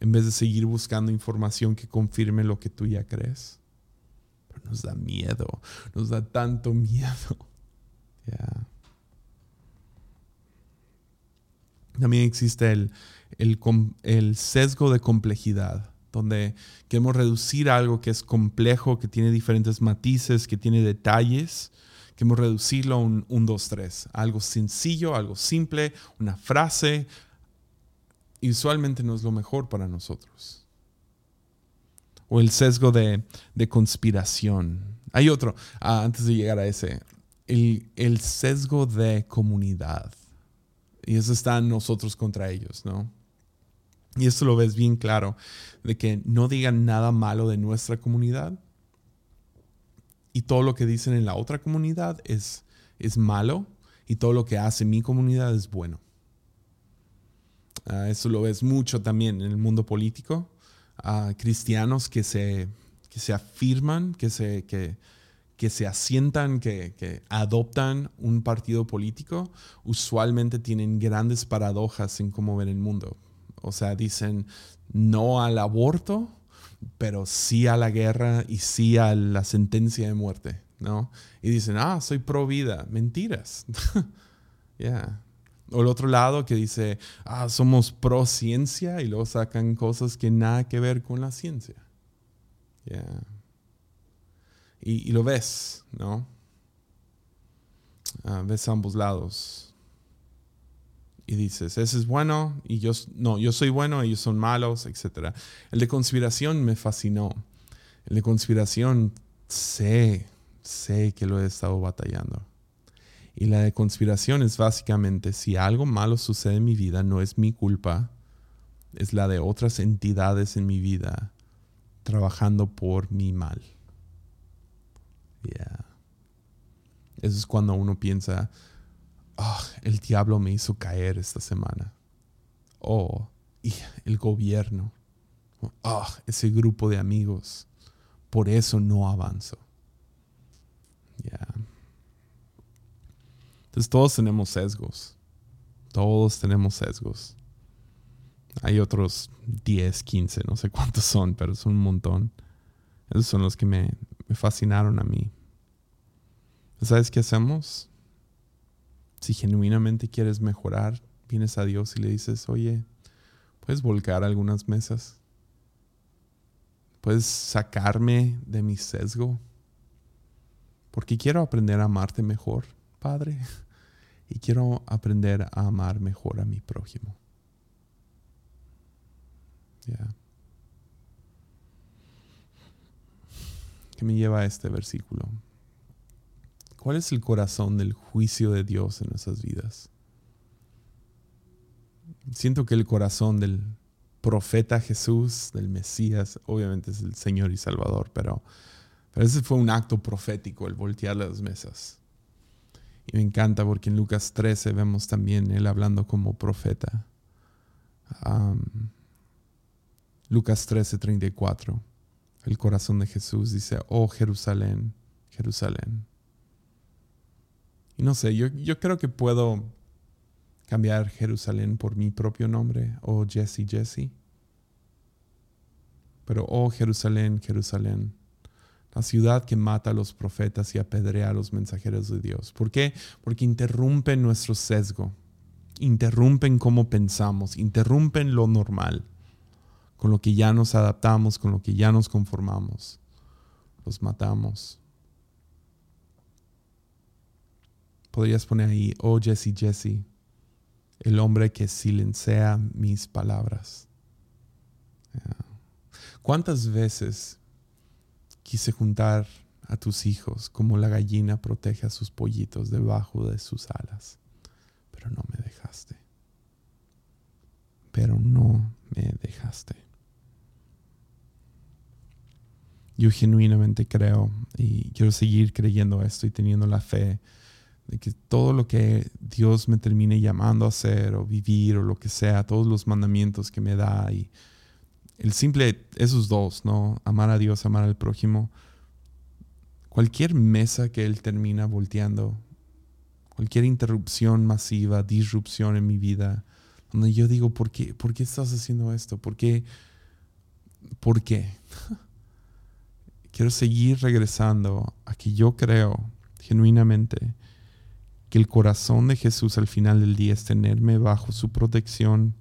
en vez de seguir buscando información que confirme lo que tú ya crees. Nos da miedo, nos da tanto miedo. También existe el, el, el sesgo de complejidad donde queremos reducir algo que es complejo, que tiene diferentes matices, que tiene detalles, Queremos reducirlo a un 1, 2, 3. Algo sencillo, algo simple, una frase. Y usualmente no es lo mejor para nosotros. O el sesgo de, conspiración. Hay otro, ah, antes de llegar a ese. El, el sesgo de comunidad. Y eso está nosotros contra ellos, ¿no? Y esto lo ves bien claro, de que no digan nada malo de nuestra comunidad, y todo lo que dicen en la otra comunidad es, es malo y todo lo que hace mi comunidad es bueno. Ah, eso lo ves mucho también en el mundo político. Uh, cristianos que se, que se afirman, que se, que, que se asientan, que, que, adoptan un partido político, usualmente tienen grandes paradojas en cómo ven el mundo. O sea, dicen no al aborto, pero sí a la guerra y sí a la sentencia de muerte, ¿no? Y dicen, ah, soy pro vida. Mentiras. Ya. O el otro lado que dice, ah, somos pro ciencia y luego sacan cosas que nada que ver con la ciencia. Ya. Y, y, lo ves, ¿no? Ah, ves ambos lados y dices, ese es bueno y yo no, yo soy bueno, ellos son malos, etc. El de conspiración me fascinó. El de conspiración sé, sé que lo he estado batallando. Y la de conspiración es básicamente si algo malo sucede en mi vida, no es mi culpa, es la de otras entidades en mi vida trabajando por mi mal. Yeah. Eso es cuando uno piensa, Ah, el diablo me hizo caer esta semana. Oh, y el gobierno. Ah, ese grupo de amigos. Por eso no avanzo. Ya. Entonces todos tenemos sesgos. Todos tenemos sesgos. Hay otros 10, 15, no sé cuántos son, pero son un montón. Esos son los que me, me fascinaron a mí. ¿Sabes qué hacemos? si genuinamente quieres mejorar, vienes a Dios y le dices, oye, ¿puedes volcar algunas mesas? ¿Puedes sacarme de mi sesgo? Porque quiero aprender a amarte mejor, Padre. Y quiero aprender a amar mejor a mi prójimo. ¿Qué me lleva a este versículo? ¿Cuál es el corazón del juicio de Dios en nuestras vidas? Siento que el corazón del profeta Jesús, del Mesías, obviamente es el Señor y Salvador, pero, ese fue un acto profético, el voltear las mesas. Y me encanta porque en Lucas 13 vemos también él hablando como profeta. Lucas 13, 34. El corazón de Jesús dice, oh Jerusalén, Jerusalén. Y no sé, yo, yo creo que puedo cambiar Jerusalén por mi propio nombre, oh Jesse, Jesse. Pero, oh Jerusalén, Jerusalén, la ciudad que mata a los profetas y apedrea a los mensajeros de Dios. ¿Por qué? Porque interrumpen nuestro sesgo, interrumpen cómo pensamos, interrumpen lo normal con lo que ya nos adaptamos, con lo que ya nos conformamos. Los matamos. Podrías poner ahí, oh Jesse, Jesse, el hombre que silencia mis palabras. ¿Cuántas veces quise juntar a tus hijos como la gallina protege a sus pollitos debajo de sus alas? Pero no me dejaste. Pero no me dejaste. yo genuinamente creo y quiero seguir creyendo esto y teniendo la fe de que todo lo que Dios me termine llamando a hacer o vivir o lo que sea, todos los mandamientos que me da y el simple, esos dos, ¿no? Amar a Dios, amar al prójimo. Cualquier mesa que Él termina volteando, cualquier interrupción masiva, disrupción en mi vida, donde yo digo, ¿por qué, ¿por qué estás haciendo esto? ¿Por qué? ¿Por qué? quiero seguir regresando a que yo creo genuinamente que el corazón de Jesús al final del día es tenerme bajo su protección,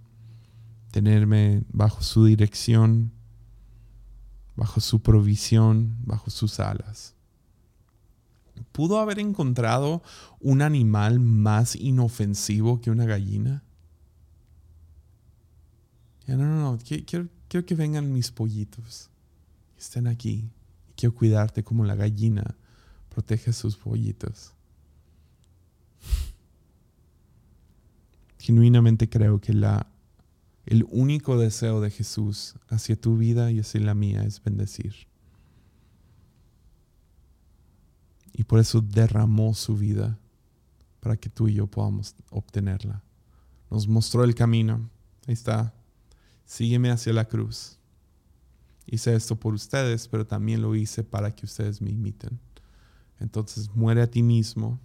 tenerme bajo su dirección, bajo su provisión, bajo sus alas. ¿Pudo haber encontrado un animal más inofensivo que una gallina? no, no, no, quiero, quiero que vengan mis pollitos, estén aquí. Quiero cuidarte como la gallina protege a sus pollitos. Genuinamente creo que la, el único deseo de Jesús hacia tu vida y hacia la mía es bendecir. Y por eso derramó su vida para que tú y yo podamos obtenerla. Nos mostró el camino. Ahí está. Sígueme hacia la cruz. Hice esto por ustedes, pero también lo hice para que ustedes me imiten. Entonces muere a ti mismo,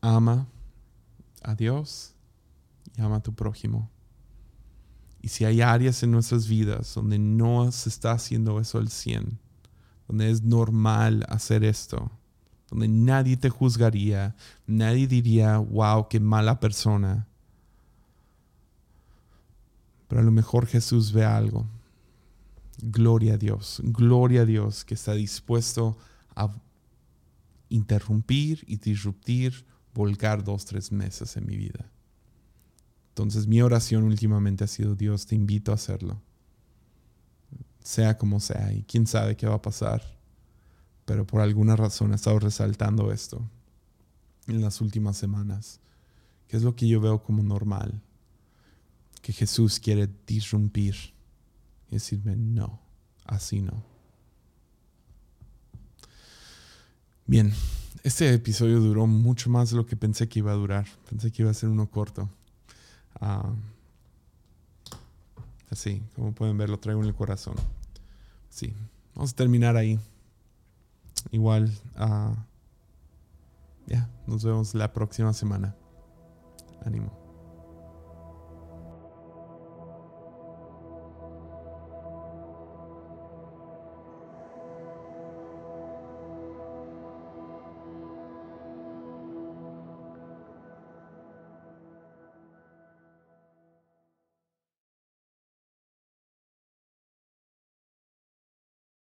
ama a Dios y ama a tu prójimo. Y si hay áreas en nuestras vidas donde no se está haciendo eso al 100, donde es normal hacer esto, donde nadie te juzgaría, nadie diría, wow, qué mala persona. Pero a lo mejor Jesús ve algo Gloria a Dios, gloria a Dios que está dispuesto a interrumpir y disruptir, volcar dos, tres meses en mi vida. Entonces mi oración últimamente ha sido, Dios, te invito a hacerlo. Sea como sea, y quién sabe qué va a pasar. Pero por alguna razón he estado resaltando esto en las últimas semanas, que es lo que yo veo como normal, que Jesús quiere disrumpir y decirme, no, así no. Bien, este episodio duró mucho más de lo que pensé que iba a durar. Pensé que iba a ser uno corto. Ah, así, como pueden ver, lo traigo en el corazón. Sí, vamos a terminar ahí. Igual, ah, ya, nos vemos la próxima semana. Ánimo.